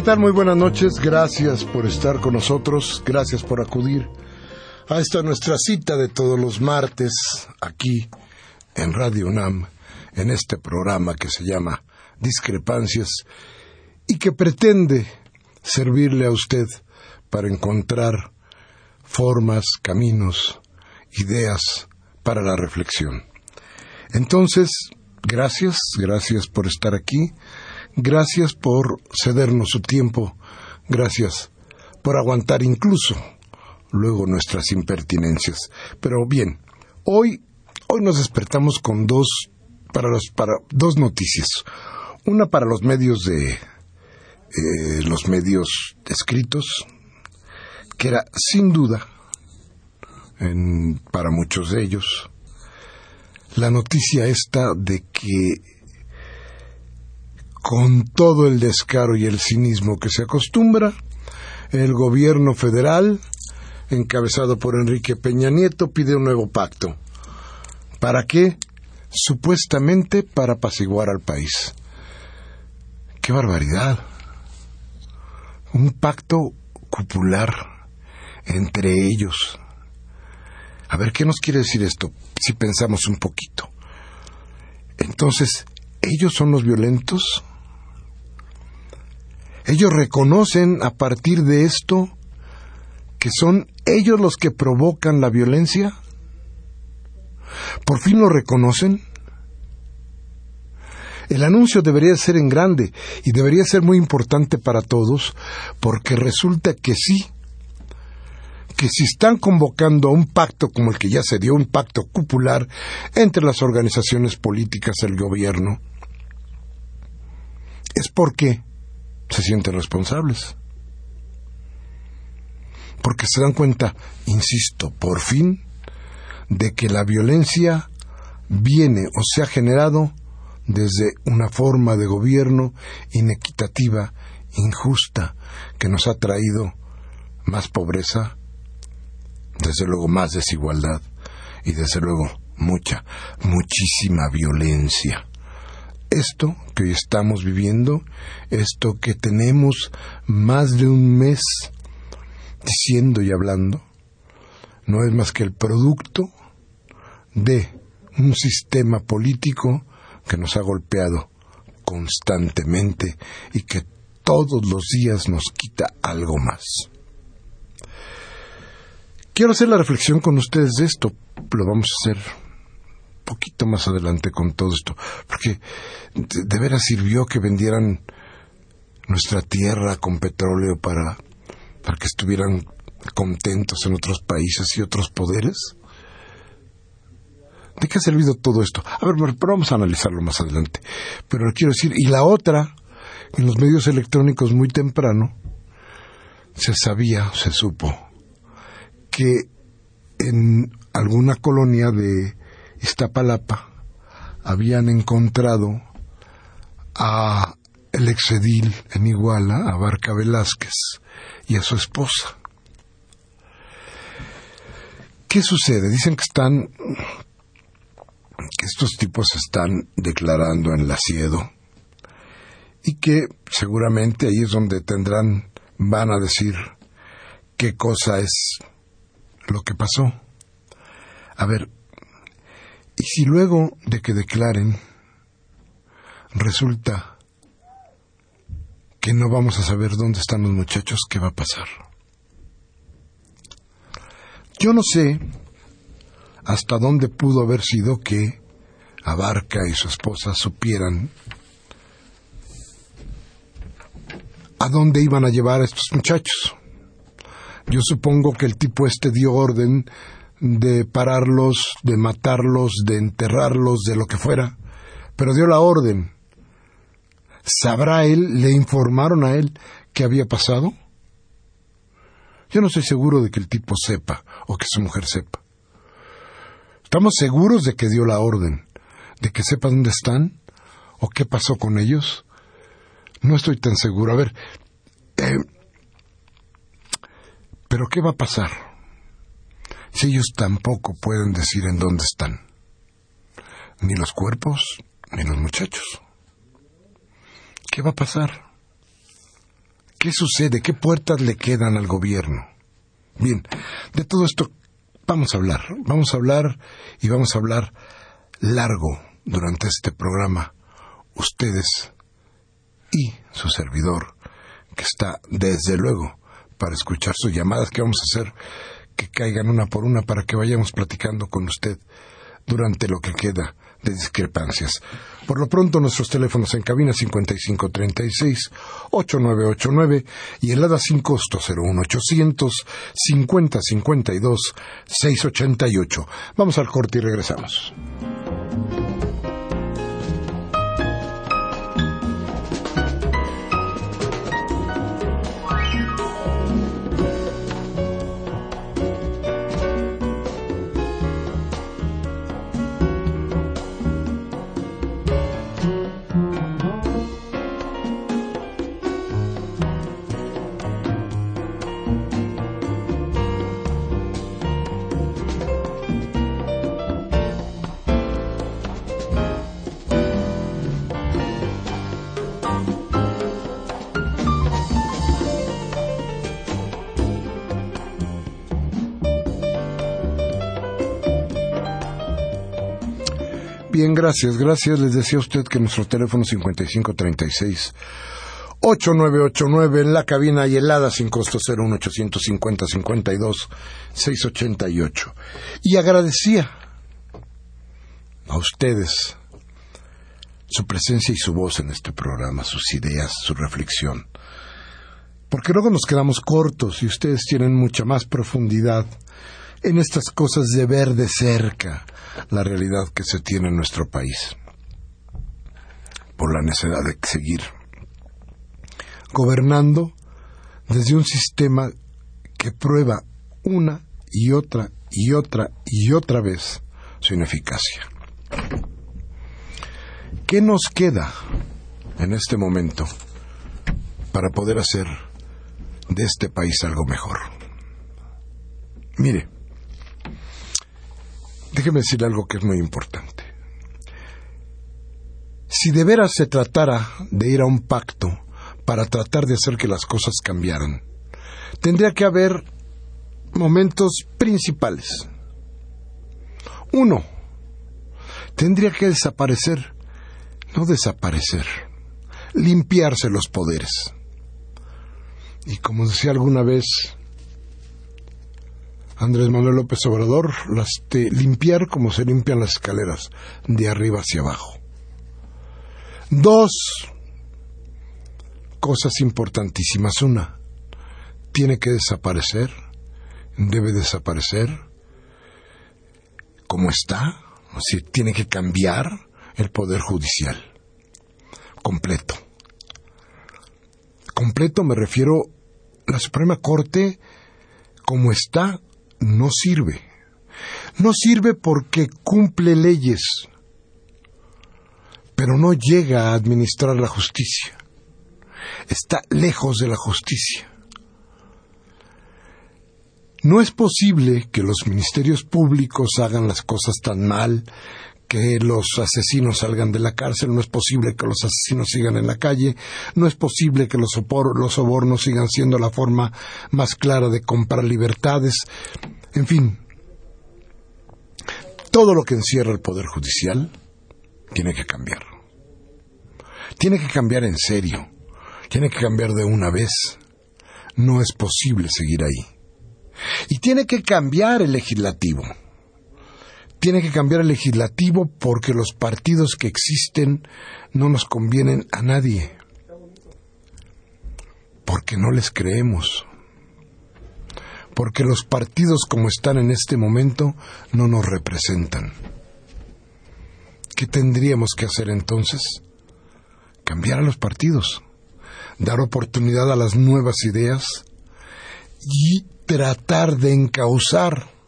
Muy buenas noches. Gracias por estar con nosotros. Gracias por acudir a esta nuestra cita de todos los martes aquí en Radio UNAM, en este programa que se llama Discrepancias y que pretende servirle a usted para encontrar formas, caminos, ideas para la reflexión. Entonces, gracias, gracias por estar aquí. Gracias por cedernos su tiempo. Gracias por aguantar incluso luego nuestras impertinencias. Pero bien, hoy, hoy nos despertamos con dos, para los, para, dos noticias. Una para los medios de, eh, los medios escritos, que era sin duda, en, para muchos de ellos, la noticia esta de que con todo el descaro y el cinismo que se acostumbra, el gobierno federal, encabezado por Enrique Peña Nieto, pide un nuevo pacto. ¿Para qué? Supuestamente para apaciguar al país. ¡Qué barbaridad! Un pacto cupular entre ellos. A ver, ¿qué nos quiere decir esto? Si pensamos un poquito. Entonces, ¿ellos son los violentos? Ellos reconocen a partir de esto que son ellos los que provocan la violencia. ¿Por fin lo reconocen? El anuncio debería ser en grande y debería ser muy importante para todos porque resulta que sí, que si están convocando a un pacto como el que ya se dio, un pacto cupular entre las organizaciones políticas del gobierno, es porque se sienten responsables. Porque se dan cuenta, insisto, por fin, de que la violencia viene o se ha generado desde una forma de gobierno inequitativa, injusta, que nos ha traído más pobreza, desde luego más desigualdad y desde luego mucha, muchísima violencia esto que hoy estamos viviendo, esto que tenemos más de un mes diciendo y hablando, no es más que el producto de un sistema político que nos ha golpeado constantemente y que todos los días nos quita algo más. Quiero hacer la reflexión con ustedes de esto, lo vamos a hacer poquito más adelante con todo esto, porque de, veras sirvió que vendieran nuestra tierra con petróleo para, para que estuvieran contentos en otros países y otros poderes. ¿De qué ha servido todo esto? A ver, pero vamos a analizarlo más adelante. Pero quiero decir, y la otra, en los medios electrónicos muy temprano, se sabía, se supo, que en alguna colonia de Iztapalapa habían encontrado a el exedil en Iguala, a Barca Velázquez, y a su esposa. ¿Qué sucede? Dicen que están, que estos tipos están declarando en la Siedo y que seguramente ahí es donde tendrán, van a decir qué cosa es lo que pasó. A ver, y si luego de que declaren resulta que no vamos a saber dónde están los muchachos, ¿qué va a pasar? Yo no sé hasta dónde pudo haber sido que Abarca y su esposa supieran a dónde iban a llevar a estos muchachos. Yo supongo que el tipo este dio orden de pararlos, de matarlos, de enterrarlos, de lo que fuera, pero dio la orden. ¿Sabrá él, le informaron a él qué había pasado? Yo no estoy seguro de que el tipo sepa o que su mujer sepa. ¿Estamos seguros de que dio la orden? ¿De que sepa dónde están? ¿O qué pasó con ellos? No estoy tan seguro. A ver, eh, ¿pero qué va a pasar? Si ellos tampoco pueden decir en dónde están. Ni los cuerpos, ni los muchachos. ¿Qué va a pasar? ¿Qué sucede? ¿Qué puertas le quedan al gobierno? Bien, de todo esto vamos a hablar. Vamos a hablar y vamos a hablar largo durante este programa. Ustedes y su servidor, que está desde luego para escuchar sus llamadas que vamos a hacer que caigan una por una para que vayamos platicando con usted durante lo que queda de discrepancias. Por lo pronto, nuestros teléfonos en cabina 5536-8989 y helada sin costo 01800 5052 688. Vamos al corte y regresamos. Gracias, gracias. Les decía a usted que nuestro teléfono 5536 8989 en la cabina y helada sin costo 01850 52 688. Y agradecía a ustedes su presencia y su voz en este programa, sus ideas, su reflexión. Porque luego nos quedamos cortos y ustedes tienen mucha más profundidad en estas cosas de ver de cerca la realidad que se tiene en nuestro país por la necesidad de seguir gobernando desde un sistema que prueba una y otra y otra y otra vez su ineficacia. ¿Qué nos queda en este momento para poder hacer de este país algo mejor? Mire, déjeme decir algo que es muy importante. Si de veras se tratara de ir a un pacto para tratar de hacer que las cosas cambiaran, tendría que haber momentos principales. Uno, tendría que desaparecer, no desaparecer, limpiarse los poderes. Y como decía alguna vez Andrés Manuel López Obrador, las limpiar como se limpian las escaleras, de arriba hacia abajo. Dos cosas importantísimas. Una, tiene que desaparecer debe desaparecer como está, o sea, tiene que cambiar el poder judicial completo. Completo me refiero la Suprema Corte como está no sirve. No sirve porque cumple leyes, pero no llega a administrar la justicia. Está lejos de la justicia. No es posible que los ministerios públicos hagan las cosas tan mal, que los asesinos salgan de la cárcel, no es posible que los asesinos sigan en la calle, no es posible que los, sobornos sigan siendo la forma más clara de comprar libertades, en fin, todo lo que encierra el Poder Judicial tiene que cambiar. Tiene que cambiar en serio, tiene que cambiar de una vez. No es posible seguir ahí. Y tiene que cambiar el legislativo. Tiene que cambiar el legislativo porque los partidos que existen no nos convienen a nadie. Porque no les creemos. Porque los partidos como están en este momento no nos representan. ¿Qué tendríamos que hacer entonces? Cambiar a los partidos, dar oportunidad a las nuevas ideas y tratar de encauzar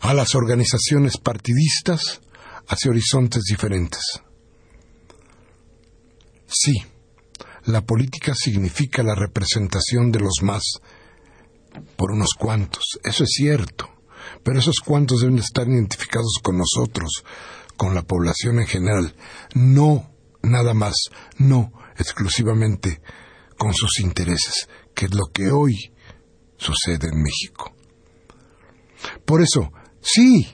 a las organizaciones partidistas hacia horizontes diferentes. Sí, la política significa la representación de los más por unos cuantos, eso es cierto, pero esos cuantos deben estar identificados con nosotros, con la población en general, no nada más, no exclusivamente con sus intereses, que es lo que hoy sucede en México. Por eso, sí,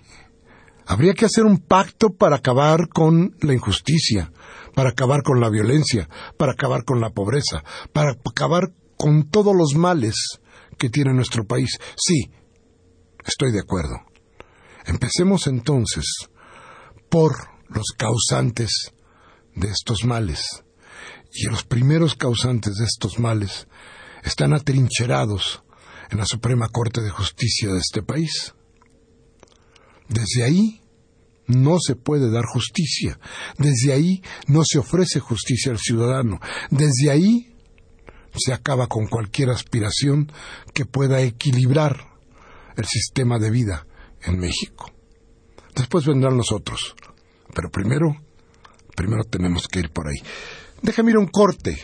habría que hacer un pacto para acabar con la injusticia, para acabar con la violencia, para acabar con la pobreza, para acabar con todos los males que tiene nuestro país. Sí, estoy de acuerdo. Empecemos entonces por los causantes de estos males. Y los primeros causantes de estos males están atrincherados en la Suprema Corte de Justicia de este país. Desde ahí no se puede dar justicia, desde ahí no se ofrece justicia al ciudadano, desde ahí se acaba con cualquier aspiración que pueda equilibrar el sistema de vida en México. Después vendrán los otros, pero primero, primero tenemos que ir por ahí. Déjame ir un corte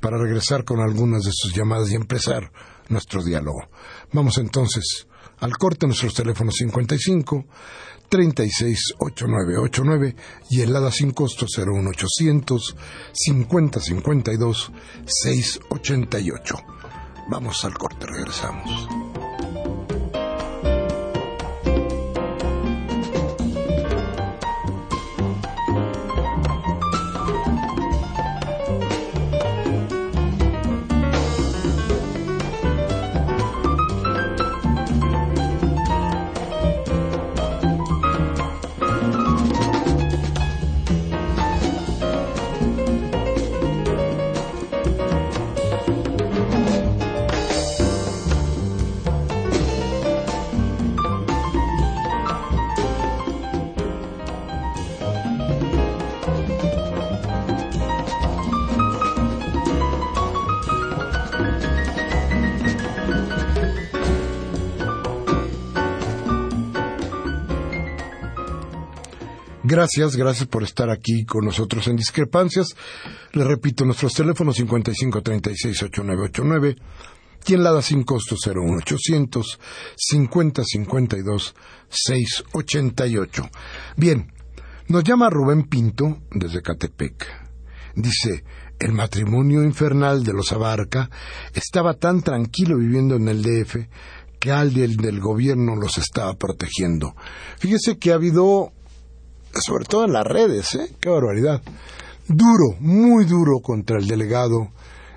para regresar con algunas de sus llamadas y empezar nuestro diálogo. Vamos entonces al corte nuestros teléfonos 55 36 8989 y helada sin costo 01800 50 52 688. Vamos al corte, regresamos. Gracias, gracias por estar aquí con nosotros en Discrepancias. Le repito, nuestros teléfonos 55368989 y en la da sin costo 01800 5052 688. Bien, nos llama Rubén Pinto desde Catepec. Dice, el matrimonio infernal de los Abarca estaba tan tranquilo viviendo en el DF que alguien del gobierno los estaba protegiendo. Fíjese que ha habido sobre todo en las redes, ¿eh? Qué barbaridad. Duro, muy duro contra el delegado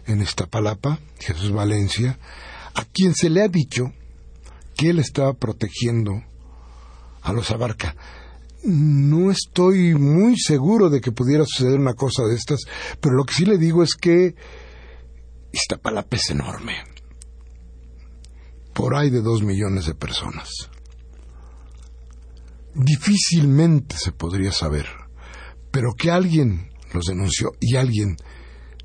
en Iztapalapa, Jesús Valencia, a quien se le ha dicho que él estaba protegiendo a los Abarca. No estoy muy seguro de que pudiera suceder una cosa de estas, pero lo que sí le digo es que Iztapalapa es enorme. por ahí de dos millones de personas. Difícilmente se podría saber, pero que alguien los denunció y alguien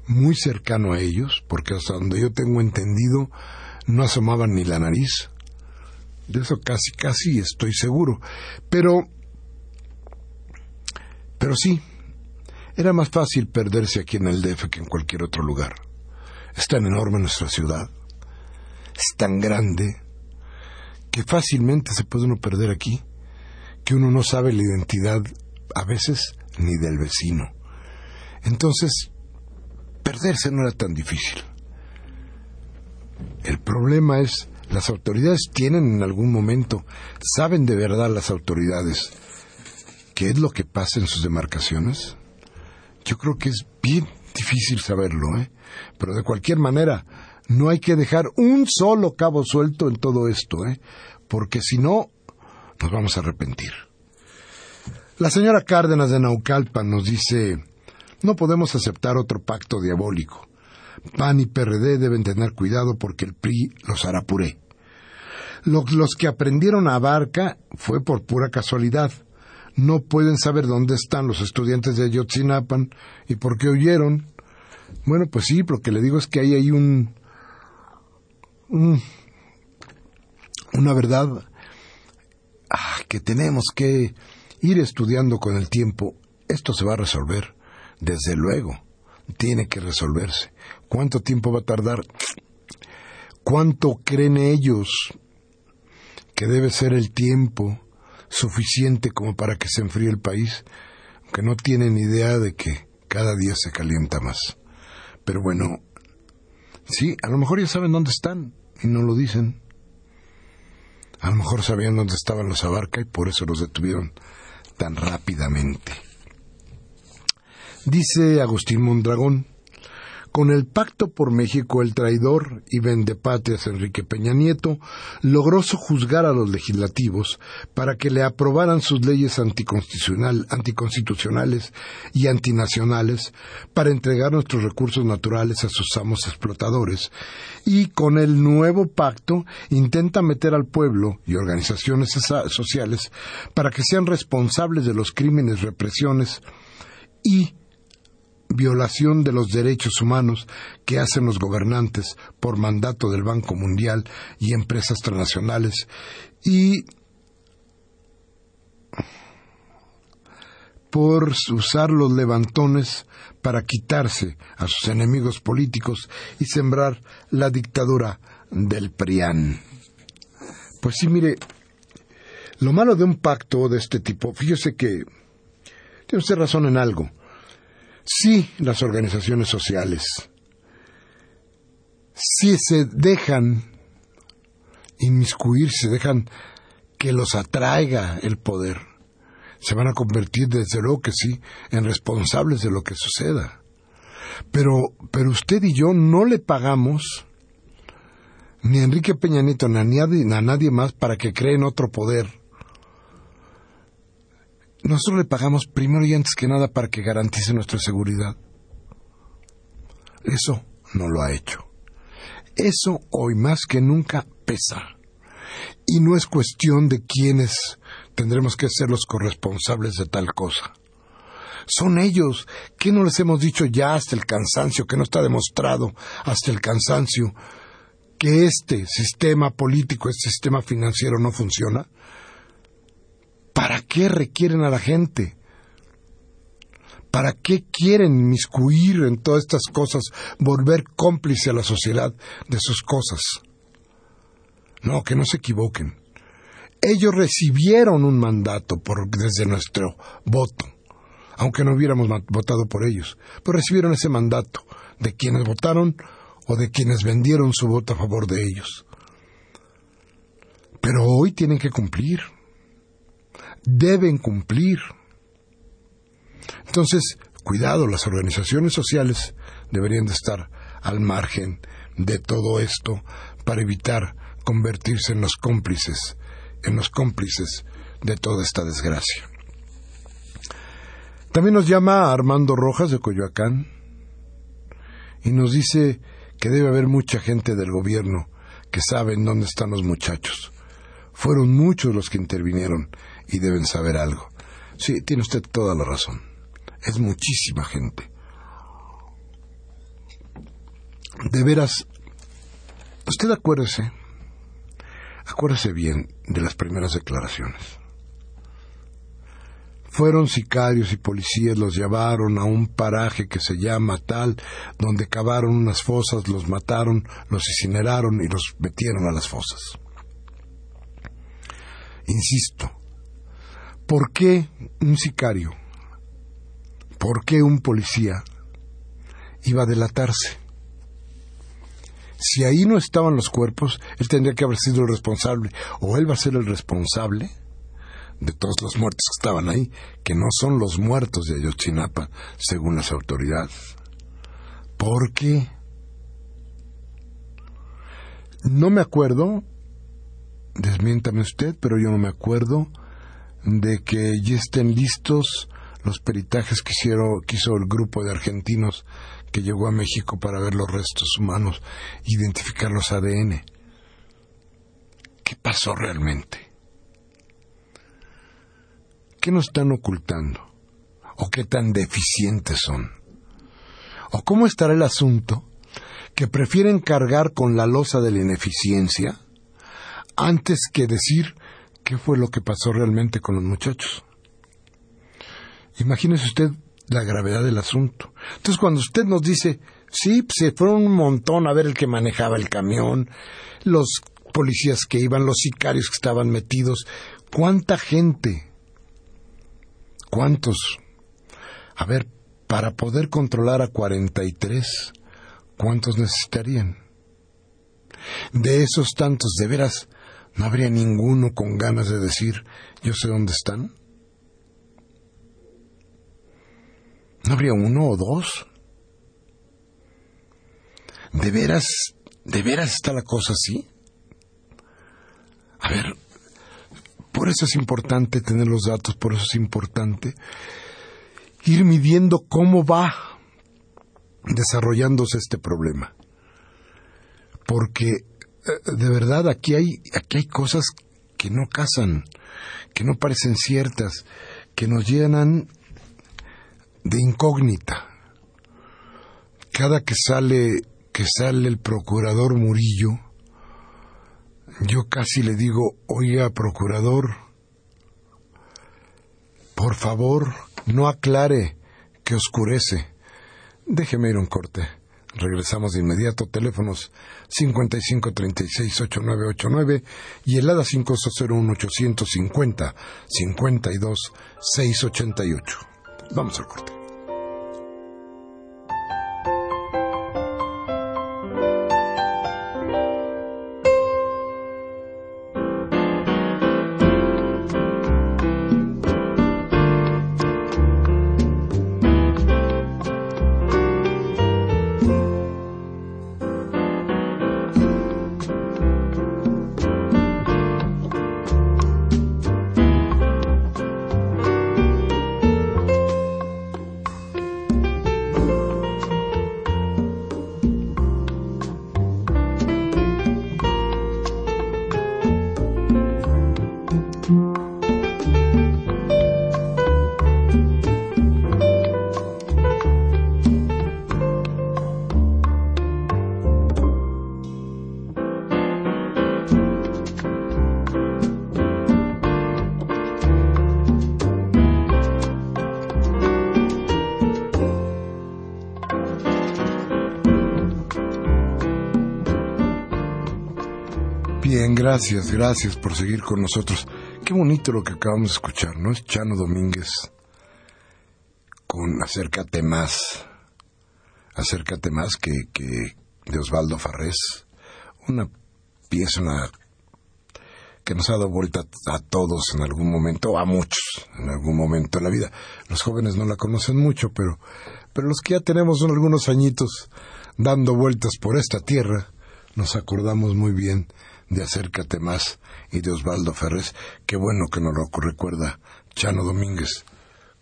muy cercano a ellos, porque hasta donde yo tengo entendido no asomaban ni la nariz. De eso casi, casi estoy seguro. Pero, pero sí, era más fácil perderse aquí en el DF que en cualquier otro lugar. Es tan enorme nuestra ciudad, es tan grande, que fácilmente se puede uno perder aquí, que uno no sabe la identidad a veces ni del vecino. Entonces, perderse no era tan difícil. El problema es, las autoridades tienen en algún momento, saben de verdad las autoridades qué es lo que pasa en sus demarcaciones. Yo creo que es bien difícil saberlo, ¿eh? Pero de cualquier manera, no hay que dejar un solo cabo suelto en todo esto, ¿eh? Porque si no, nos vamos a arrepentir. La señora Cárdenas de Naucalpan nos dice, no podemos aceptar otro pacto diabólico. PAN y PRD deben tener cuidado porque el PRI los hará puré. Los que aprendieron a Barca fue por pura casualidad. No pueden saber dónde están los estudiantes de Ayotzinapan y por qué huyeron. Bueno, pues sí, lo que le digo es que ahí hay un, un una verdad que tenemos que ir estudiando con el tiempo. Esto se va a resolver, desde luego, tiene que resolverse. ¿Cuánto tiempo va a tardar? ¿Cuánto creen ellos que debe ser el tiempo suficiente como para que se enfríe el país? Que no tienen idea de que cada día se calienta más. Pero bueno, sí, a lo mejor ya saben dónde están y no lo dicen. A lo mejor sabían dónde estaban los Abarca y por eso los detuvieron tan rápidamente. Dice Agustín Mondragón, con el pacto por México, el traidor y vendepatrias Enrique Peña Nieto logró sojuzgar a los legislativos para que le aprobaran sus leyes anticonstitucional, anticonstitucionales y antinacionales para entregar nuestros recursos naturales a sus amos explotadores. Y con el nuevo pacto intenta meter al pueblo y organizaciones sociales para que sean responsables de los crímenes, represiones y violación de los derechos humanos que hacen los gobernantes por mandato del Banco Mundial y empresas transnacionales y por usar los levantones para quitarse a sus enemigos políticos y sembrar la dictadura del PRIAN. Pues sí, mire, lo malo de un pacto de este tipo, fíjese que tiene usted razón en algo sí las organizaciones sociales, si se dejan inmiscuir, se dejan que los atraiga el poder, se van a convertir desde luego que sí en responsables de lo que suceda. Pero, pero usted y yo no le pagamos ni a Enrique Peña Nieto ni a nadie más para que creen otro poder nosotros le pagamos primero y antes que nada para que garantice nuestra seguridad. Eso no lo ha hecho. Eso hoy más que nunca pesa. Y no es cuestión de quiénes tendremos que ser los corresponsables de tal cosa. Son ellos. ¿Qué no les hemos dicho ya hasta el cansancio, que no está demostrado hasta el cansancio, que este sistema político, este sistema financiero no funciona? ¿Para qué requieren a la gente? ¿Para qué quieren inmiscuir en todas estas cosas, volver cómplice a la sociedad de sus cosas? No, que no se equivoquen. Ellos recibieron un mandato por, desde nuestro voto, aunque no hubiéramos votado por ellos, pero recibieron ese mandato de quienes votaron o de quienes vendieron su voto a favor de ellos. Pero hoy tienen que cumplir deben cumplir. Entonces, cuidado, las organizaciones sociales deberían de estar al margen de todo esto para evitar convertirse en los cómplices, en los cómplices de toda esta desgracia. También nos llama Armando Rojas de Coyoacán y nos dice que debe haber mucha gente del gobierno que saben dónde están los muchachos. Fueron muchos los que intervinieron y deben saber algo. Sí, tiene usted toda la razón. Es muchísima gente. De veras, usted acuérdese, acuérdese bien de las primeras declaraciones. Fueron sicarios y policías, los llevaron a un paraje que se llama tal, donde cavaron unas fosas, los mataron, los incineraron y los metieron a las fosas. Insisto, ¿por qué un sicario, por qué un policía iba a delatarse? Si ahí no estaban los cuerpos, él tendría que haber sido el responsable, o él va a ser el responsable de todos los muertos que estaban ahí, que no son los muertos de Ayotzinapa, según las autoridades. ¿Por qué? No me acuerdo, desmiéntame usted, pero yo no me acuerdo de que ya estén listos los peritajes que, que hizo el grupo de argentinos que llegó a México para ver los restos humanos, identificar los ADN. ¿Qué pasó realmente? ¿Qué nos están ocultando? ¿O qué tan deficientes son? ¿O cómo estará el asunto que prefieren cargar con la losa de la ineficiencia antes que decir qué fue lo que pasó realmente con los muchachos? Imagínese usted la gravedad del asunto. Entonces, cuando usted nos dice, sí, se fueron un montón a ver el que manejaba el camión, los policías que iban, los sicarios que estaban metidos, ¿cuánta gente? ¿Cuántos? A ver, para poder controlar a 43, ¿cuántos necesitarían? De esos tantos, de veras, ¿no habría ninguno con ganas de decir, yo sé dónde están? ¿No habría uno o dos? ¿De veras, de veras está la cosa así? A ver, por eso es importante tener los datos, por eso es importante ir midiendo cómo va desarrollándose este problema. Porque de verdad aquí hay, aquí hay cosas que no casan, que no parecen ciertas, que nos llenan de incógnita. Cada que sale que sale el procurador Murillo, yo casi le digo, oiga, procurador, por favor, no aclare que oscurece. Déjeme ir un corte. Regresamos de inmediato. Teléfonos 5536-8989 y el ADA 501-850-52-688. Vamos al corte. Gracias, gracias por seguir con nosotros. Qué bonito lo que acabamos de escuchar, ¿no? Es Chano Domínguez con Acércate más. Acércate más que, que de Osvaldo Farrés. Una pieza que nos ha dado vuelta a todos en algún momento, a muchos en algún momento de la vida. Los jóvenes no la conocen mucho, pero, pero los que ya tenemos algunos añitos dando vueltas por esta tierra, nos acordamos muy bien de Acércate más y de Osvaldo Ferrés. Qué bueno que nos lo recuerda Chano Domínguez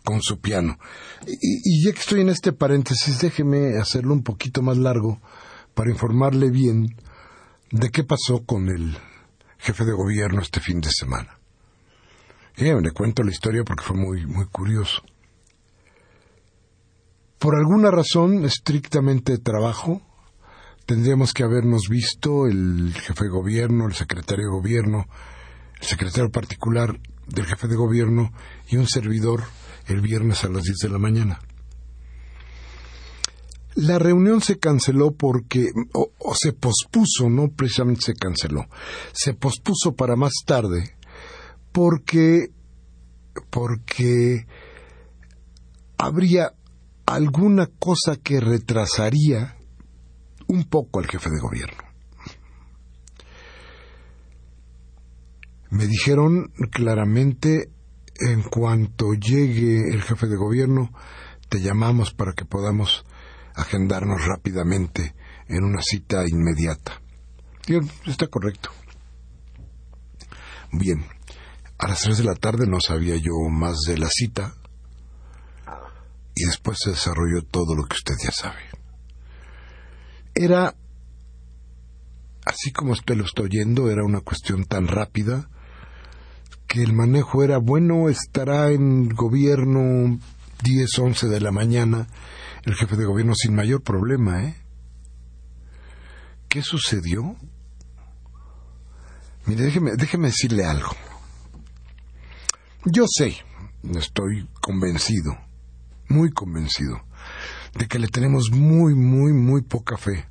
con su piano. Y, ya que estoy en este paréntesis, déjeme hacerlo un poquito más largo para informarle bien de qué pasó con el jefe de gobierno este fin de semana. Le cuento la historia porque fue muy, muy curioso. Por alguna razón estrictamente de trabajo, tendríamos que habernos visto el jefe de gobierno, el secretario de gobierno, el secretario particular del jefe de gobierno y un servidor el viernes a las 10 de la mañana. La reunión se canceló porque, o, se pospuso, no precisamente se canceló, se pospuso para más tarde porque, porque habría alguna cosa que retrasaría un poco al jefe de gobierno. Me dijeron claramente, en cuanto llegue el jefe de gobierno, te llamamos para que podamos agendarnos rápidamente en una cita inmediata. está correcto. Bien, a las tres de la tarde no sabía yo más de la cita y después se desarrolló todo lo que usted ya sabe. Era, así como usted lo está oyendo, era una cuestión tan rápida que el manejo era bueno, estará en gobierno 10, 11 de la mañana el jefe de gobierno sin mayor problema, ¿eh? ¿Qué sucedió? Mire, déjeme, déjeme decirle algo. Yo sé, estoy convencido, muy convencido, de que le tenemos muy, muy, muy poca fe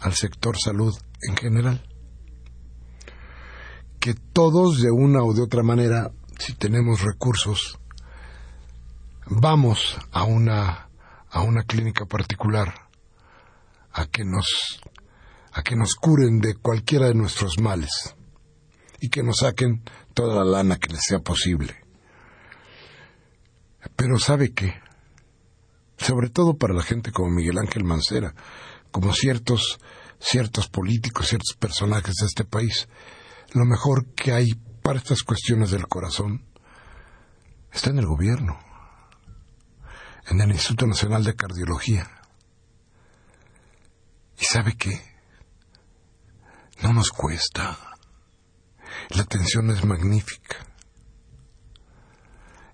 al sector salud en general. Que todos, de una o de otra manera, si tenemos recursos, vamos a una a una clínica particular a que nos a que nos curen de cualquiera de nuestros males y que nos saquen toda la lana que les sea posible. Pero sabe qué, sobre todo para la gente como Miguel Ángel Mancera, como ciertos ciertos políticos, ciertos personajes de este país, lo mejor que hay para estas cuestiones del corazón está en el gobierno en el Instituto Nacional de Cardiología. ¿Y sabe qué? No nos cuesta. La atención es magnífica.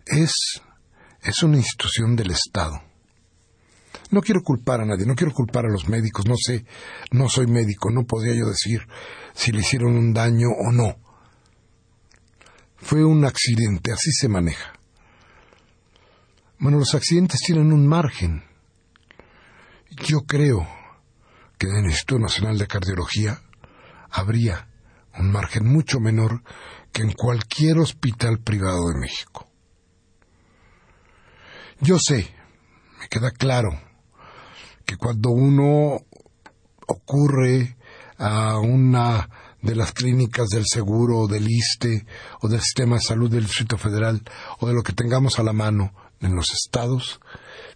Es, es una institución del Estado. No quiero culpar a nadie, no quiero culpar a los médicos, no sé, no soy médico, no podría yo decir si le hicieron un daño o no. Fue un accidente, así se maneja. Bueno, los accidentes tienen un margen. Yo creo que en el Instituto Nacional de Cardiología habría un margen mucho menor que en cualquier hospital privado de México. Yo sé, me queda claro, que cuando uno ocurre a una de las clínicas del seguro del ISTE o del sistema de salud del Distrito Federal o de lo que tengamos a la mano en los estados,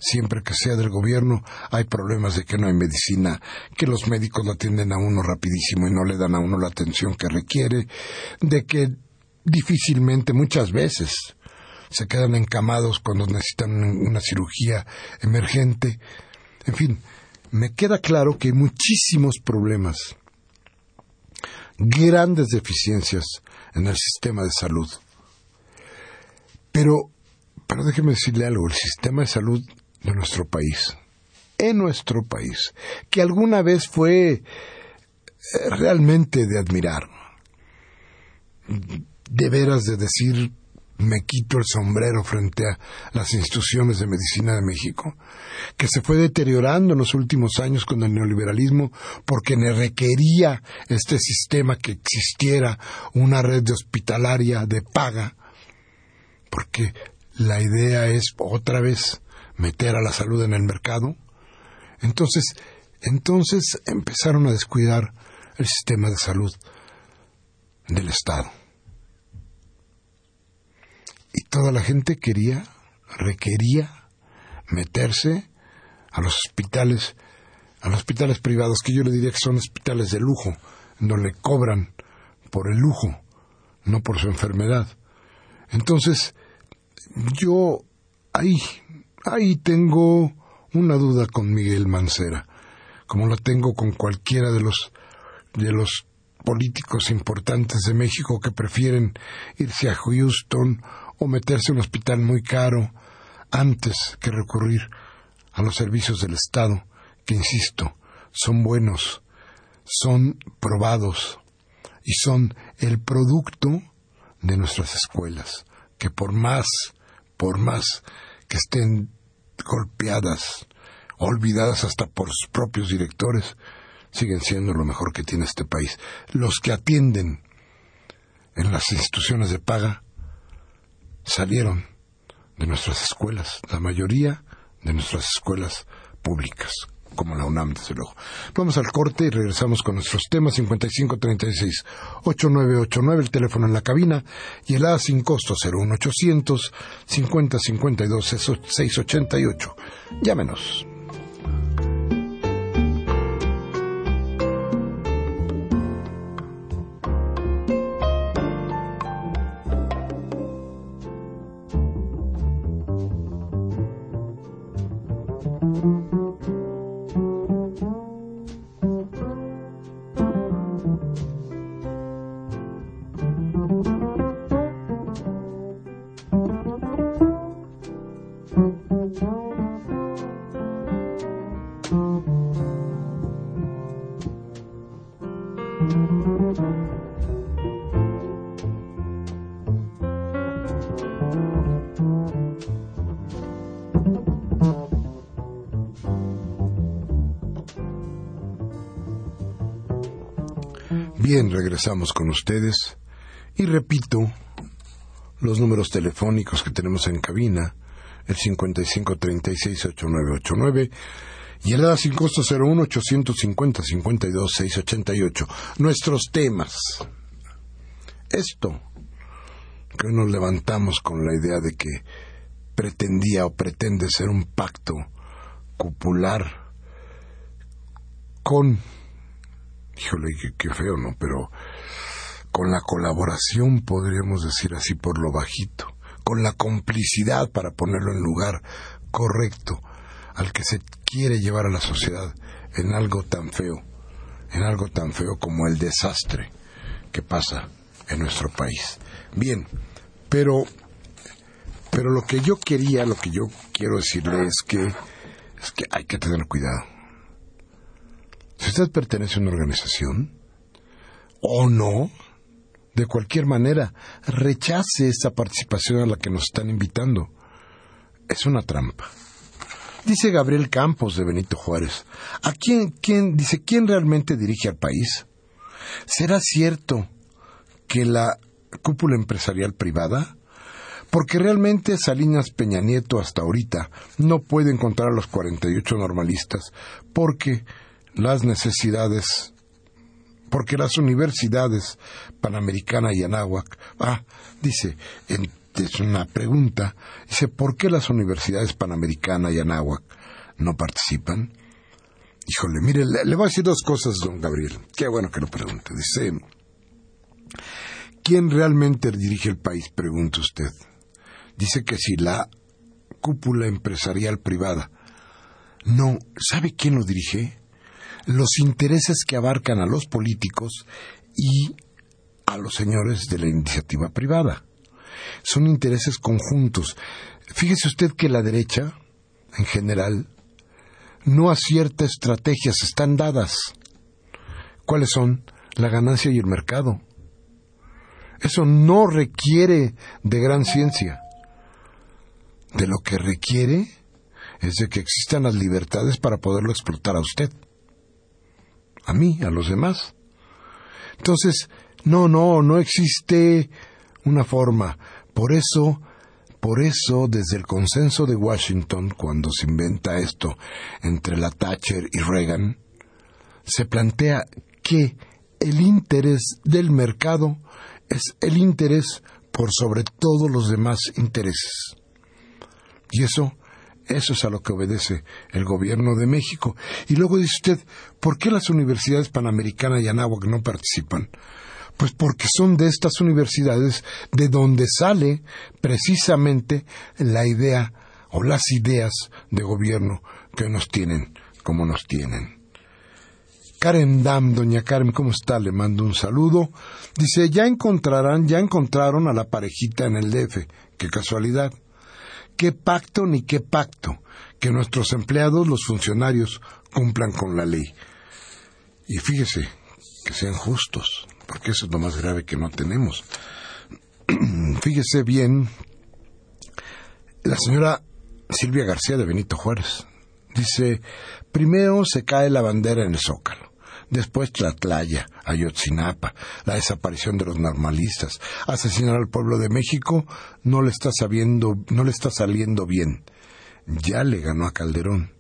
siempre que sea del gobierno, hay problemas de que no hay medicina, que los médicos lo atienden a uno rapidísimo y no le dan a uno la atención que requiere, de que difícilmente, muchas veces, se quedan encamados cuando necesitan una cirugía emergente. En fin, me queda claro que hay muchísimos problemas, grandes deficiencias en el sistema de salud. Pero pero déjeme decirle algo, el sistema de salud de nuestro país, en nuestro país, que alguna vez fue eh, realmente de admirar, de veras de decir me quito el sombrero frente a las instituciones de medicina de México, que se fue deteriorando en los últimos años con el neoliberalismo porque ne requería este sistema que existiera una red de hospitalaria de paga, porque la idea es otra vez meter a la salud en el mercado. Entonces, entonces empezaron a descuidar el sistema de salud del Estado. Y toda la gente quería, requería meterse a los hospitales, a los hospitales privados, que yo le diría que son hospitales de lujo, donde le cobran por el lujo, no por su enfermedad. Entonces, yo ahí, ahí tengo una duda con Miguel Mancera, como la tengo con cualquiera de los de los políticos importantes de México que prefieren irse a Houston o meterse en un hospital muy caro antes que recurrir a los servicios del Estado, que insisto, son buenos, son probados y son el producto de nuestras escuelas, que por más, por más que estén golpeadas, olvidadas hasta por sus propios directores, siguen siendo lo mejor que tiene este país. Los que atienden en las instituciones de paga salieron de nuestras escuelas, la mayoría de nuestras escuelas públicas, como la UNAM, desde luego. Vamos al corte y regresamos con nuestros temas 5536-8989, el teléfono en la cabina, y el A sin costo 01800 5052 688. Llámenos. Bien, regresamos con ustedes. Y repito los números telefónicos que tenemos en cabina, el 55368989 y el ADA sin costo 01 850 52 688. Nuestros temas. Esto que nos levantamos con la idea de que pretendía o pretende ser un pacto cupular con híjole, qué, feo, ¿no? Pero con la colaboración, podríamos decir así por lo bajito, con la complicidad para ponerlo en lugar correcto al que se quiere llevar a la sociedad en algo tan feo, en algo tan feo como el desastre que pasa en nuestro país. Bien, pero pero lo que yo quería, lo que yo quiero decirle es que es que hay que tener cuidado. Si usted pertenece a una organización o no, de cualquier manera, rechace esa participación a la que nos están invitando. Es una trampa. Dice Gabriel Campos de Benito Juárez. ¿A quién, quién, dice, quién realmente dirige al país? ¿Será cierto que la cúpula empresarial privada? Porque realmente Salinas Peña Nieto hasta ahorita no puede encontrar a los 48 normalistas porque las necesidades, porque las universidades Panamericana y Anáhuac, ah, dice, es una pregunta, dice, ¿por qué las universidades Panamericana y Anáhuac no participan? Híjole, mire, le, voy a decir dos cosas, don Gabriel. Qué bueno que lo pregunte. Dice, ¿quién realmente dirige el país? Pregunta usted. Dice que si la cúpula empresarial privada no, ¿sabe quién lo dirige? Los intereses que abarcan a los políticos y a los señores de la iniciativa privada. Son intereses conjuntos. Fíjese usted que la derecha, en general, no acierta estrategias, están dadas. ¿Cuáles son? La ganancia y el mercado. Eso no requiere de gran ciencia. De lo que requiere es de que existan las libertades para poderlo explotar a usted a mí, a los demás. Entonces, no, no, no existe una forma. Por eso, por eso, desde el consenso de Washington, cuando se inventa esto entre la Thatcher y Reagan, se plantea que el interés del mercado es el interés por sobre todos los demás intereses. Y eso eso es a lo que obedece el gobierno de México. Y luego dice usted, ¿por qué las universidades Panamericana y Anáhuac no participan? Pues porque son de estas universidades de donde sale precisamente la idea o las ideas de gobierno que nos tienen como nos tienen. Karen Dam, doña Karen, ¿cómo está? Le mando un saludo. Dice, ya encontrarán, ya encontraron a la parejita en el DF. Qué casualidad. ¿Qué pacto ni qué pacto? Que nuestros empleados, los funcionarios, cumplan con la ley. Y fíjese, que sean justos, porque eso es lo más grave que no tenemos. fíjese bien, la señora Silvia García de Benito Juárez dice, primero se cae la bandera en el Zócalo después Tlatlaya, Ayotzinapa, la desaparición de los normalistas, asesinar al pueblo de México no le está sabiendo, no le está saliendo bien. Ya le ganó a Calderón.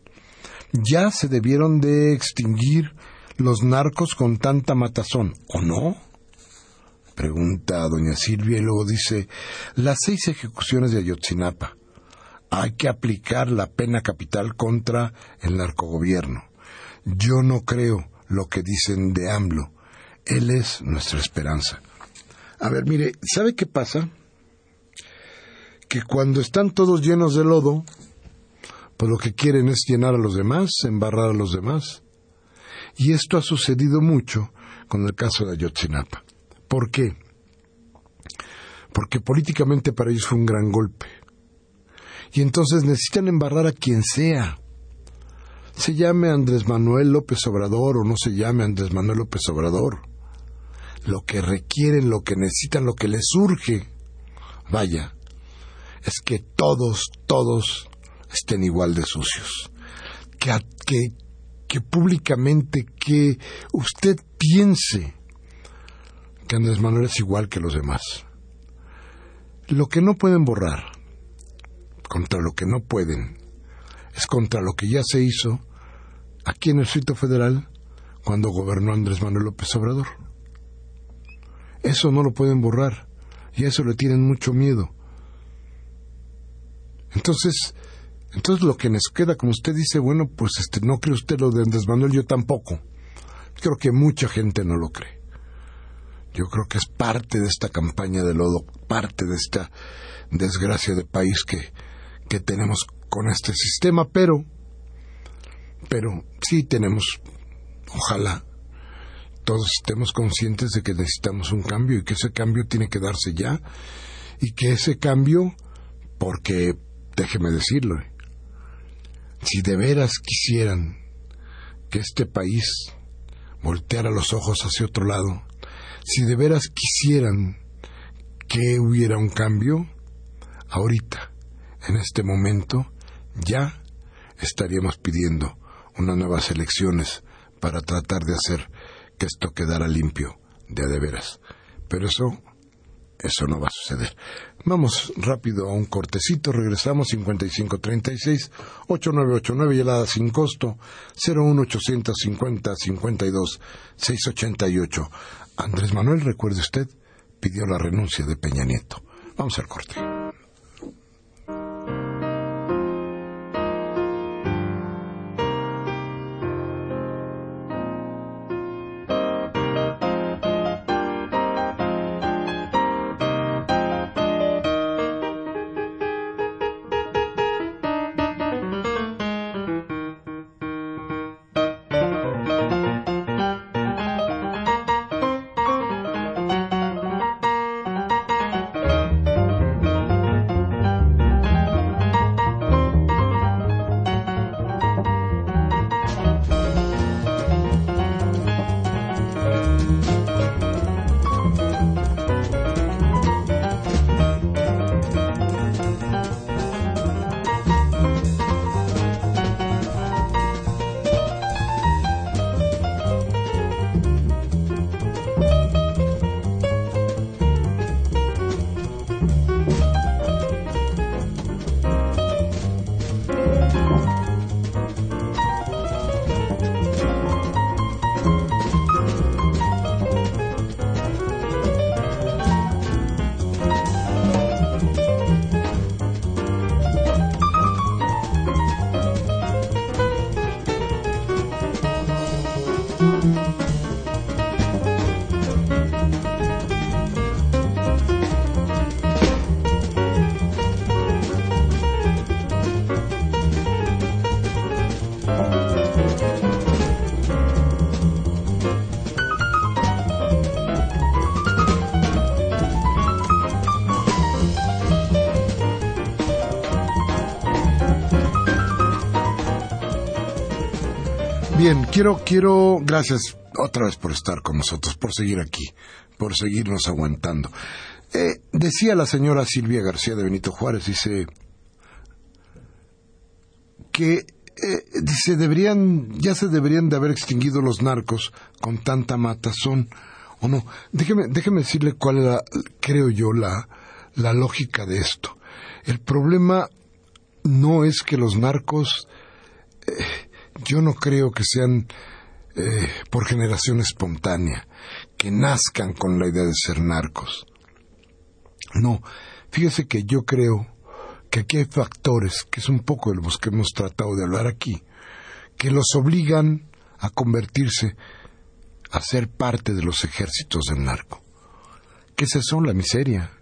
Ya se debieron de extinguir los narcos con tanta matazón, ¿o no? Pregunta a doña Silvia y luego dice, las seis ejecuciones de Ayotzinapa. Hay que aplicar la pena capital contra el narcogobierno. Yo no creo lo que dicen de AMLO. Él es nuestra esperanza. A ver, mire, ¿sabe qué pasa? Que cuando están todos llenos de lodo, pues lo que quieren es llenar a los demás, embarrar a los demás. Y esto ha sucedido mucho con el caso de Ayotzinapa. ¿Por qué? Porque políticamente para ellos fue un gran golpe. Y entonces necesitan embarrar a quien sea se llame Andrés Manuel López Obrador o no se llame Andrés Manuel López Obrador. Lo que requieren, lo que necesitan, lo que les surge, vaya, es que todos, todos estén igual de sucios. Que, que, que públicamente, que usted piense que Andrés Manuel es igual que los demás. Lo que no pueden borrar, contra lo que no pueden, es contra lo que ya se hizo aquí en el Distrito Federal cuando gobernó Andrés Manuel López Obrador. Eso no lo pueden borrar y a eso le tienen mucho miedo. Entonces, entonces lo que nos queda, como usted dice, bueno, pues este, no cree usted lo de Andrés Manuel, yo tampoco. Creo que mucha gente no lo cree. Yo creo que es parte de esta campaña de lodo, parte de esta desgracia de país que, que tenemos con este sistema, pero, pero sí tenemos, ojalá, todos estemos conscientes de que necesitamos un cambio y que ese cambio tiene que darse ya y que ese cambio, porque déjeme decirlo, si de veras quisieran que este país volteara los ojos hacia otro lado, si de veras quisieran que hubiera un cambio, ahorita, en este momento, ya estaríamos pidiendo unas nuevas elecciones para tratar de hacer que esto quedara limpio de a de veras. Pero eso, eso no va a suceder. Vamos rápido a un cortecito, regresamos 5536 8989 y helada sin costo 01850 52 688. Andrés Manuel, recuerde usted, pidió la renuncia de Peña Nieto. Vamos al corte. Quiero, quiero, gracias otra vez por estar con nosotros, por seguir aquí, por seguirnos aguantando. Eh, decía la señora Silvia García de Benito Juárez, dice que eh, dice deberían ya se deberían de haber extinguido los narcos con tanta matazón o no. Déjeme, déjeme decirle cuál era, creo yo, la, la lógica de esto. El problema no es que los narcos, eh, yo no creo que sean eh, por generación espontánea, que nazcan con la idea de ser narcos. No, fíjese que yo creo que aquí hay factores, que es un poco de los que hemos tratado de hablar aquí, que los obligan a convertirse a ser parte de los ejércitos del narco. ¿Qué es eso? La miseria.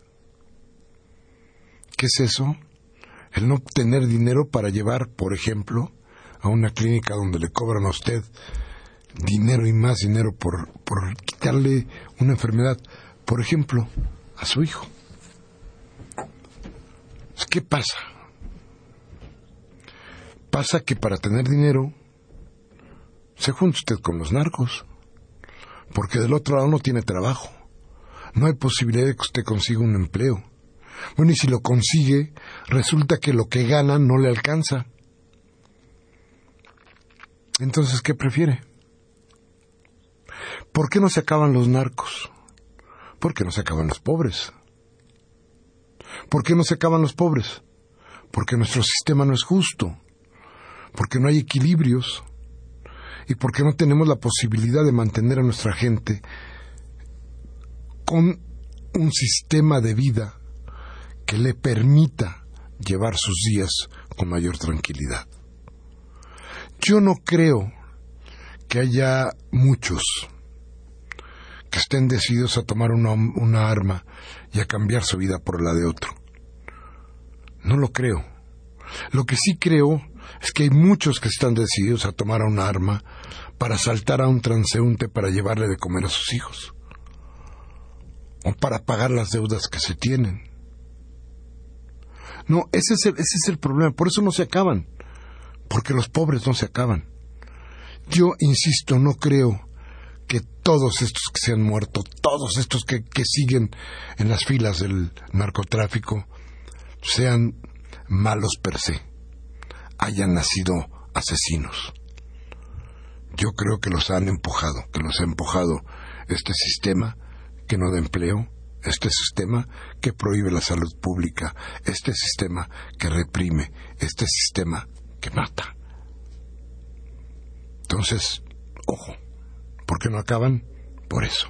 ¿Qué es eso? El no tener dinero para llevar, por ejemplo, a una clínica donde le cobran a usted dinero y más dinero por, por quitarle una enfermedad, por ejemplo, a su hijo. ¿Qué pasa? Pasa que para tener dinero se junta usted con los narcos, porque del otro lado no tiene trabajo. No hay posibilidad de que usted consiga un empleo. Bueno, y si lo consigue, resulta que lo que gana no le alcanza. Entonces, ¿qué prefiere? ¿Por qué no se acaban los narcos? ¿Por qué no se acaban los pobres? ¿Por qué no se acaban los pobres? Porque nuestro sistema no es justo, porque no hay equilibrios y porque no tenemos la posibilidad de mantener a nuestra gente con un sistema de vida que le permita llevar sus días con mayor tranquilidad. Yo no creo que haya muchos que estén decididos a tomar una, arma y a cambiar su vida por la de otro. No lo creo. Lo que sí creo es que hay muchos que están decididos a tomar una arma para asaltar a un transeúnte para llevarle de comer a sus hijos o para pagar las deudas que se tienen. No, ese es, el, ese es el problema. Por eso no se acaban. Porque los pobres no se acaban. Yo, insisto, no creo que todos estos que se han muerto, todos estos que, que siguen en las filas del narcotráfico, sean malos per se, hayan nacido asesinos. Yo creo que los han empujado, que los ha empujado este sistema que no da empleo, este sistema que prohíbe la salud pública, este sistema que reprime, este sistema que mata. Entonces, ojo, ¿por qué no acaban? Por eso.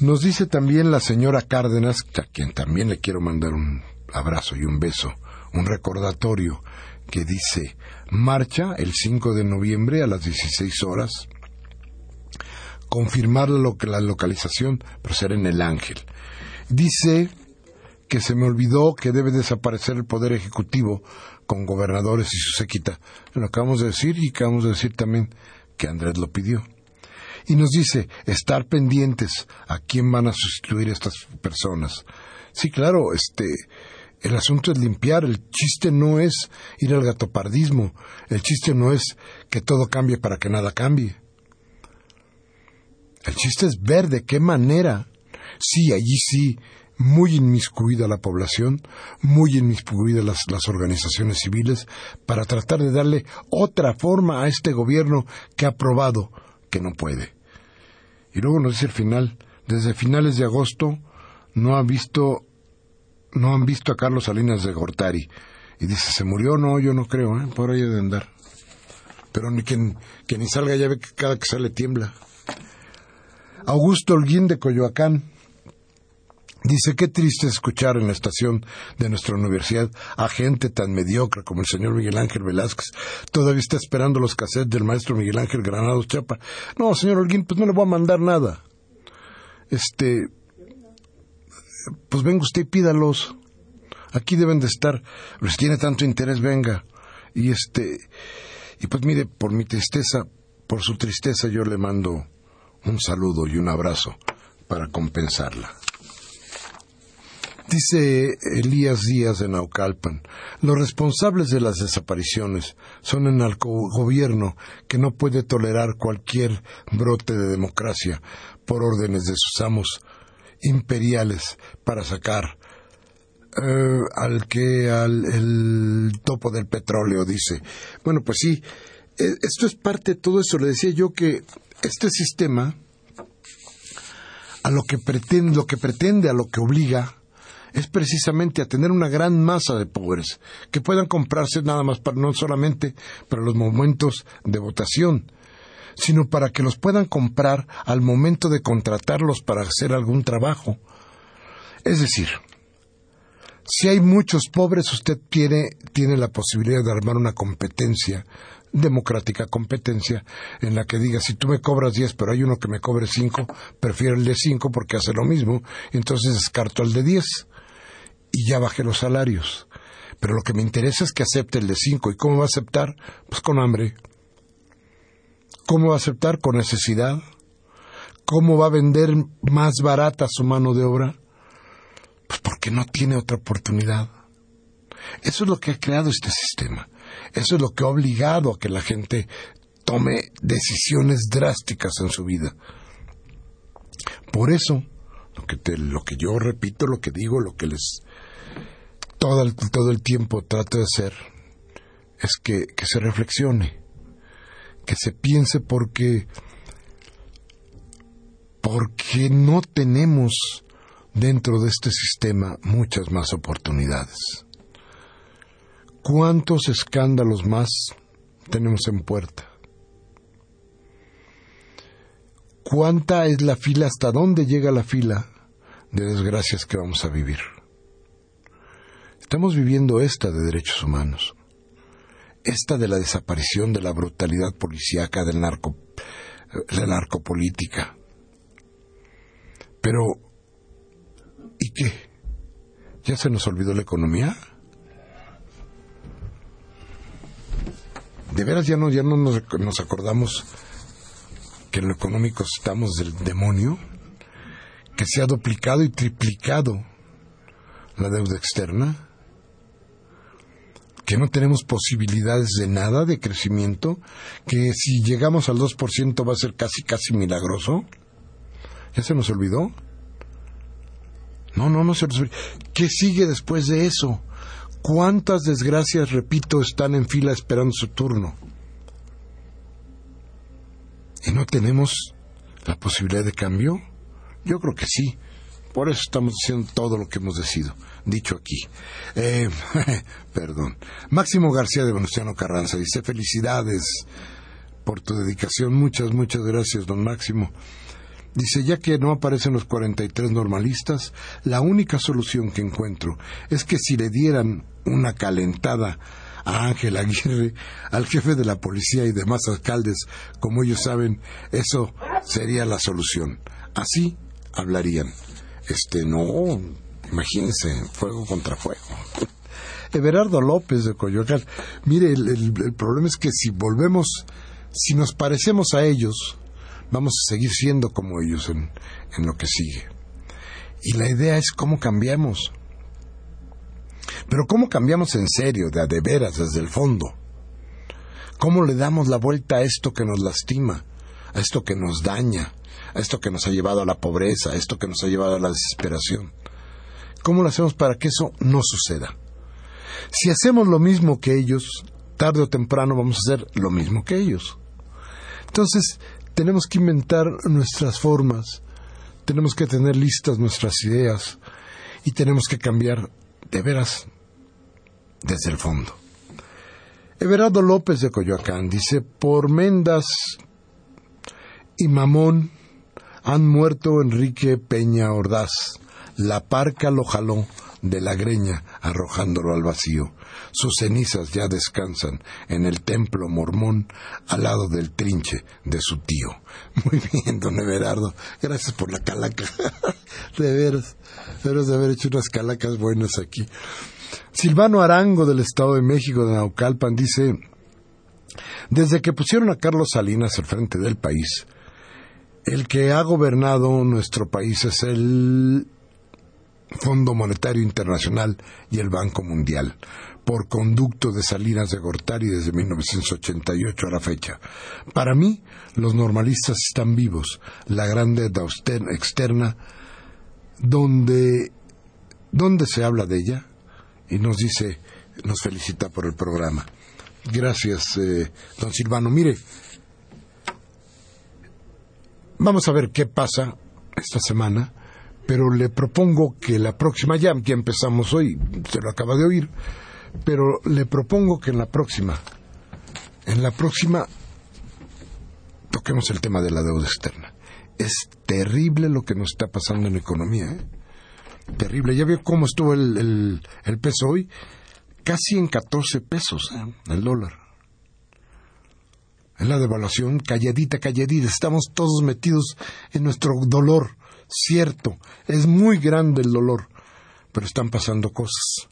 Nos dice también la señora Cárdenas, a quien también le quiero mandar un abrazo y un beso, un recordatorio, que dice, marcha el 5 de noviembre a las 16 horas confirmar la localización, pero será en el Ángel. Dice que se me olvidó que debe desaparecer el poder ejecutivo con gobernadores y su sequita. Lo acabamos de decir y acabamos de decir también que Andrés lo pidió. Y nos dice estar pendientes a quién van a sustituir estas personas. Sí, claro, este el asunto es limpiar, el chiste no es ir al gatopardismo, el chiste no es que todo cambie para que nada cambie. El chiste es ver de qué manera, sí, allí sí, muy inmiscuida la población, muy inmiscuidas las, las organizaciones civiles, para tratar de darle otra forma a este gobierno que ha probado que no puede. Y luego nos dice el final, desde finales de agosto no ha visto, no han visto a Carlos Salinas de Gortari. Y dice, ¿se murió? No, yo no creo, ¿eh? por ahí de andar. Pero ni que ni salga ya ve que cada que sale tiembla. Augusto Holguín de Coyoacán dice, qué triste escuchar en la estación de nuestra universidad a gente tan mediocre como el señor Miguel Ángel Velázquez. Todavía está esperando los cassettes del maestro Miguel Ángel Granados Chapa. No, señor Holguín, pues no le voy a mandar nada. Este, pues venga usted y pídalos. Aquí deben de estar. Pues tiene tanto interés, venga. Y este, y pues mire, por mi tristeza, por su tristeza yo le mando un saludo y un abrazo para compensarla. Dice Elías Díaz de Naucalpan, los responsables de las desapariciones son el narcogobierno que no puede tolerar cualquier brote de democracia por órdenes de sus amos imperiales para sacar eh, al que al topo del petróleo dice. Bueno pues sí eh, esto es parte de todo eso. Le decía yo que este sistema a lo que pretende lo que pretende a lo que obliga es precisamente a tener una gran masa de pobres que puedan comprarse nada más para no solamente para los momentos de votación sino para que los puedan comprar al momento de contratarlos para hacer algún trabajo. Es decir, si hay muchos pobres, usted tiene, tiene la posibilidad de armar una competencia, democrática competencia, en la que diga, si tú me cobras diez, pero hay uno que me cobre cinco, prefiero el de cinco porque hace lo mismo, entonces descarto el de diez y ya bajé los salarios. Pero lo que me interesa es que acepte el de cinco. ¿Y cómo va a aceptar? Pues con hambre. ¿Cómo va a aceptar? Con necesidad. ¿Cómo va a vender más barata su mano de obra? Pues porque no tiene otra oportunidad. Eso es lo que ha creado este sistema. Eso es lo que ha obligado a que la gente tome decisiones drásticas en su vida. Por eso, lo que, lo que yo repito, lo que digo, lo que les todo el, todo el tiempo trato de hacer, es que, que se reflexione que se piense porque porque no tenemos dentro de este sistema muchas más oportunidades. ¿Cuántos escándalos más tenemos en puerta? ¿Cuánta es la fila? ¿Hasta dónde llega la fila de desgracias que vamos a vivir? Estamos viviendo esta de derechos humanos esta de la desaparición, de la brutalidad policíaca, del narco, la narcopolítica. Pero, ¿y qué? ¿Ya se nos olvidó la economía? De veras ya no, ya no nos, nos acordamos que en lo económico estamos del demonio, que se ha duplicado y triplicado la deuda externa que no tenemos posibilidades de nada de crecimiento, que si llegamos al 2% va a ser casi, casi milagroso. ¿Ya se nos olvidó? No, no, no se nos olvidó. ¿Qué sigue después de eso? ¿Cuántas desgracias, repito, están en fila esperando su turno? ¿Y no tenemos la posibilidad de cambio? Yo creo que sí. Por eso estamos diciendo todo lo que hemos decidido dicho aquí. Eh, perdón. Máximo García de Venustiano Carranza dice felicidades por tu dedicación. Muchas, muchas gracias, don Máximo. Dice, ya que no aparecen los 43 normalistas, la única solución que encuentro es que si le dieran una calentada a Ángel Aguirre, al jefe de la policía y demás alcaldes, como ellos saben, eso sería la solución. Así hablarían. Este, no, Imagínense, fuego contra fuego. Everardo López de Coyoacán. Mire, el, problema es que si volvemos, si nos parecemos a ellos, vamos a seguir siendo como ellos en, en lo que sigue. Y la idea es cómo cambiamos. Pero cómo cambiamos en serio, de a de veras, desde el fondo. ¿Cómo le damos la vuelta a esto que nos lastima, a esto que nos daña, a esto que nos ha llevado a la pobreza, a esto que nos ha llevado a la desesperación? ¿Cómo lo hacemos para que eso no suceda? Si hacemos lo mismo que ellos, tarde o temprano vamos a hacer lo mismo que ellos. Entonces, tenemos que inventar nuestras formas, tenemos que tener listas nuestras ideas y tenemos que cambiar de veras desde el fondo. Everardo López de Coyoacán dice, por Mendas y Mamón han muerto Enrique Peña Ordaz, la parca lo jaló de la greña, arrojándolo al vacío. Sus cenizas ya descansan en el templo mormón al lado del trinche de su tío. Muy bien, don Everardo. Gracias por la calaca. de veras, de de haber hecho unas calacas buenas aquí. Silvano Arango del Estado de México de Naucalpan dice, desde que pusieron a Carlos Salinas al frente del país, el que ha gobernado nuestro país es el Fondo Monetario Internacional y el Banco Mundial, por conducto de Salinas de Gortari desde 1988 a la fecha. Para mí, los normalistas están vivos. La gran deuda externa, donde, donde se habla de ella y nos dice, nos felicita por el programa. Gracias, eh, don Silvano. Mire, vamos a ver qué pasa esta semana pero le propongo que la próxima, ya, ya empezamos hoy, se lo acaba de oír, pero le propongo que en la próxima, en la próxima, toquemos el tema de la deuda externa. Es terrible lo que nos está pasando en economía, ¿eh? Terrible. Ya veo cómo estuvo el, el, peso hoy, casi en 14 pesos, ¿eh? el dólar. En la devaluación, calladita, calladita, estamos todos metidos en nuestro dolor Cierto, es muy grande el dolor, pero están pasando cosas.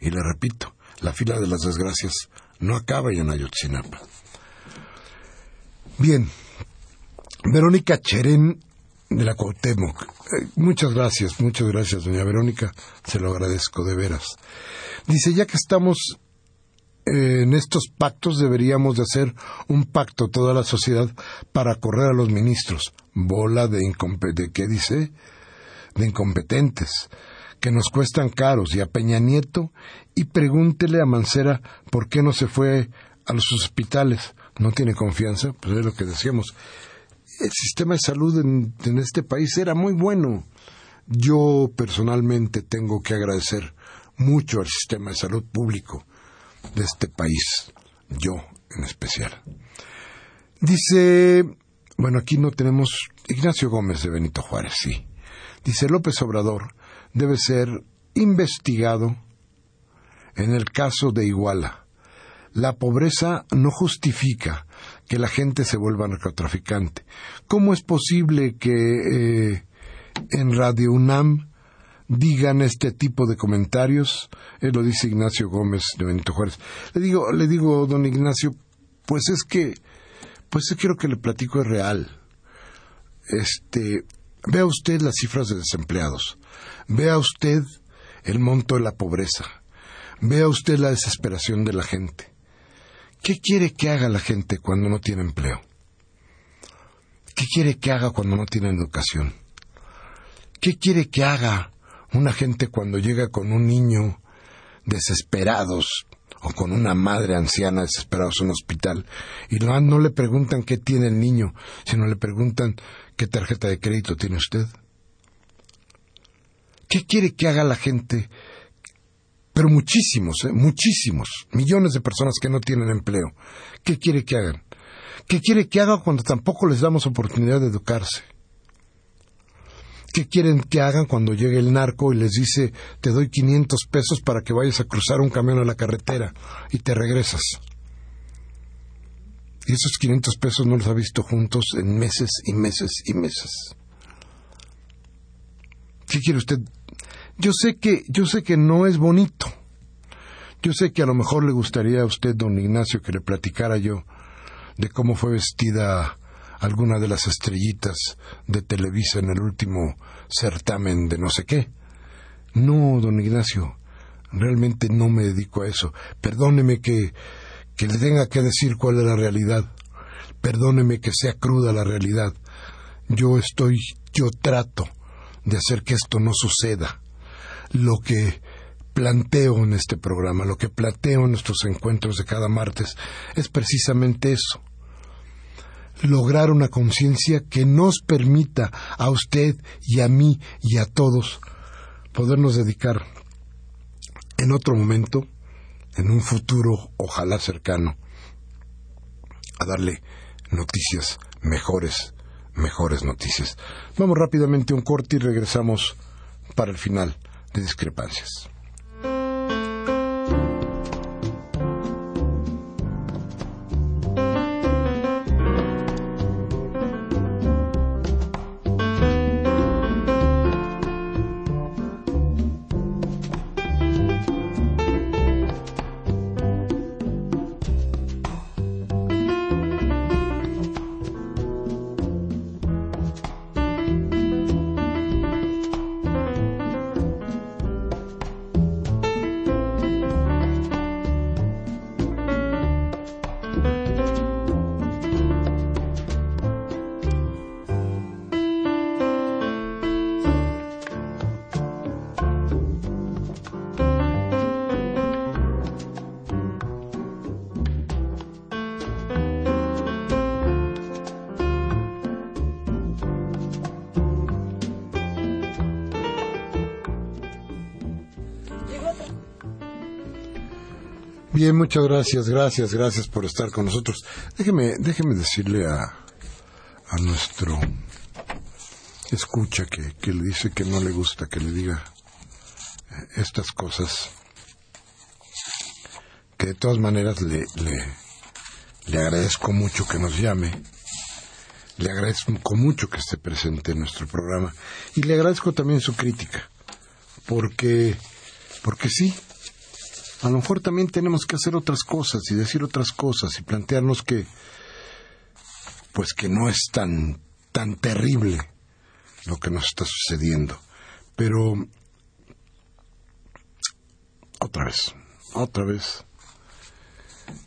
Y le repito, la fila de las desgracias no acaba en Ayotzinapa. Bien, Verónica Cherén de la Cuauhtémoc. Eh, muchas gracias, muchas gracias, doña Verónica. Se lo agradezco de veras. Dice, ya que estamos en estos pactos deberíamos de hacer un pacto toda la sociedad para correr a los ministros. Bola de, de ¿qué dice? De incompetentes que nos cuestan caros y a Peña Nieto y pregúntele a Mancera por qué no se fue a los hospitales. No tiene confianza, pues es lo que decíamos. El sistema de salud en, en este país era muy bueno. Yo personalmente tengo que agradecer mucho al sistema de salud público de este país, yo en especial. Dice, bueno, aquí no tenemos Ignacio Gómez de Benito Juárez, sí. Dice López Obrador debe ser investigado en el caso de Iguala. La pobreza no justifica que la gente se vuelva narcotraficante. ¿Cómo es posible que eh, en Radio UNAM digan este tipo de comentarios. Él lo dice Ignacio Gómez de Benito Juárez. Le digo, le digo, don Ignacio, pues es que, pues quiero que le platico es real. Este, vea usted las cifras de desempleados. Vea usted el monto de la pobreza. Vea usted la desesperación de la gente. ¿Qué quiere que haga la gente cuando no tiene empleo? ¿Qué quiere que haga cuando no tiene educación? ¿Qué quiere que haga una gente cuando llega con un niño desesperados o con una madre anciana desesperados en un hospital y no, le preguntan qué tiene el niño, sino le preguntan qué tarjeta de crédito tiene usted. ¿Qué quiere que haga la gente? Pero muchísimos, ¿eh? muchísimos, millones de personas que no tienen empleo. ¿Qué quiere que hagan? ¿Qué quiere que haga cuando tampoco les damos oportunidad de educarse? ¿Qué quieren que hagan cuando llegue el narco y les dice, te doy 500 pesos para que vayas a cruzar un camión a la carretera y te regresas? Y esos 500 pesos no los ha visto juntos en meses y meses y meses. ¿Qué quiere usted? Yo sé que, yo sé que no es bonito. Yo sé que a lo mejor le gustaría a usted, don Ignacio, que le platicara yo de cómo fue vestida alguna de las estrellitas de Televisa en el último certamen de no sé qué. No, don Ignacio, realmente no me dedico a eso. Perdóneme que, que le tenga que decir cuál es la realidad. Perdóneme que sea cruda la realidad. Yo estoy, yo trato de hacer que esto no suceda. Lo que planteo en este programa, lo que planteo en nuestros encuentros de cada martes, es precisamente eso lograr una conciencia que nos permita a usted y a mí y a todos podernos dedicar en otro momento, en un futuro ojalá cercano, a darle noticias mejores, mejores noticias. Vamos rápidamente a un corte y regresamos para el final de discrepancias. Bien, muchas gracias, gracias, gracias por estar con nosotros. Déjeme, déjeme decirle a, a nuestro escucha que, que le dice que no le gusta que le diga estas cosas, que de todas maneras le, le, le agradezco mucho que nos llame, le agradezco mucho que esté presente en nuestro programa y le agradezco también su crítica, porque, porque sí, a lo mejor también tenemos que hacer otras cosas y decir otras cosas y plantearnos que pues que no es tan tan terrible lo que nos está sucediendo. Pero otra vez, otra vez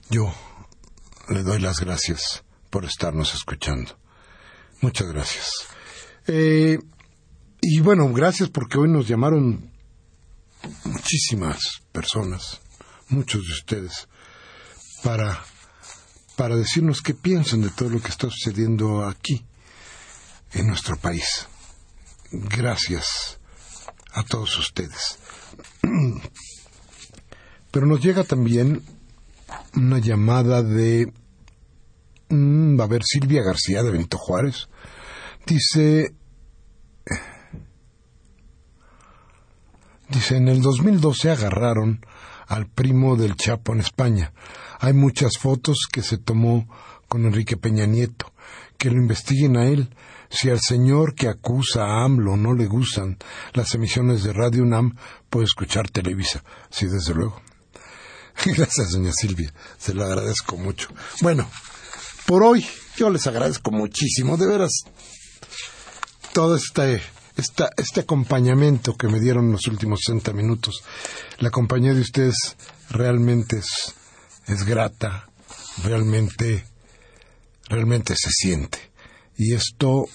yo le doy las gracias por estarnos escuchando. Muchas gracias. Eh, y bueno, gracias porque hoy nos llamaron muchísimas personas muchos de ustedes, para, para decirnos qué piensan de todo lo que está sucediendo aquí, en nuestro país. Gracias a todos ustedes. Pero nos llega también una llamada de... Mm, va a ver, Silvia García de Benito Juárez. Dice... Dice, en el 2012 agarraron al primo del Chapo en España. Hay muchas fotos que se tomó con Enrique Peña Nieto. Que lo investiguen a él. Si al señor que acusa a AMLO no le gustan las emisiones de Radio UNAM, puede escuchar Televisa. Sí, desde luego. Gracias, doña Silvia. Se lo agradezco mucho. Bueno, por hoy yo les agradezco muchísimo. De veras, todo este este acompañamiento que me dieron los últimos 60 minutos. La compañía de ustedes realmente es, es grata, realmente, realmente se siente. Y esto,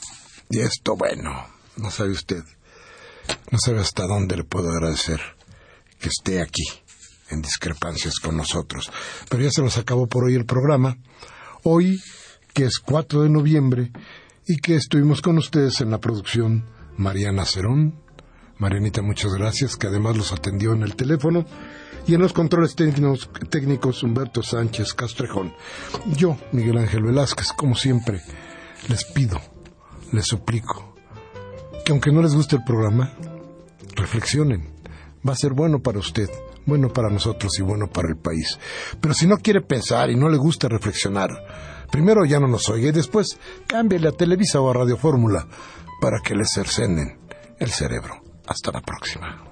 y esto, bueno, no sabe usted, no sabe hasta dónde le puedo agradecer que esté aquí en discrepancias con nosotros. Pero ya se nos acabó por hoy el programa. Hoy, que es 4 de noviembre, y que estuvimos con ustedes en la producción Mariana Cerón. Marianita, muchas gracias, que además los atendió en el teléfono. Y en los controles técnicos, técnicos Humberto Sánchez Castrejón. Yo, Miguel Ángel Velázquez, como siempre, les pido, les suplico, que aunque no les guste el programa, reflexionen. Va a ser bueno para usted, bueno para nosotros y bueno para el país. Pero si no quiere pensar y no le gusta reflexionar, primero ya no nos oiga y después cámbiale a Televisa o a Radio Fórmula para que les cercenen el cerebro. Hasta la próxima.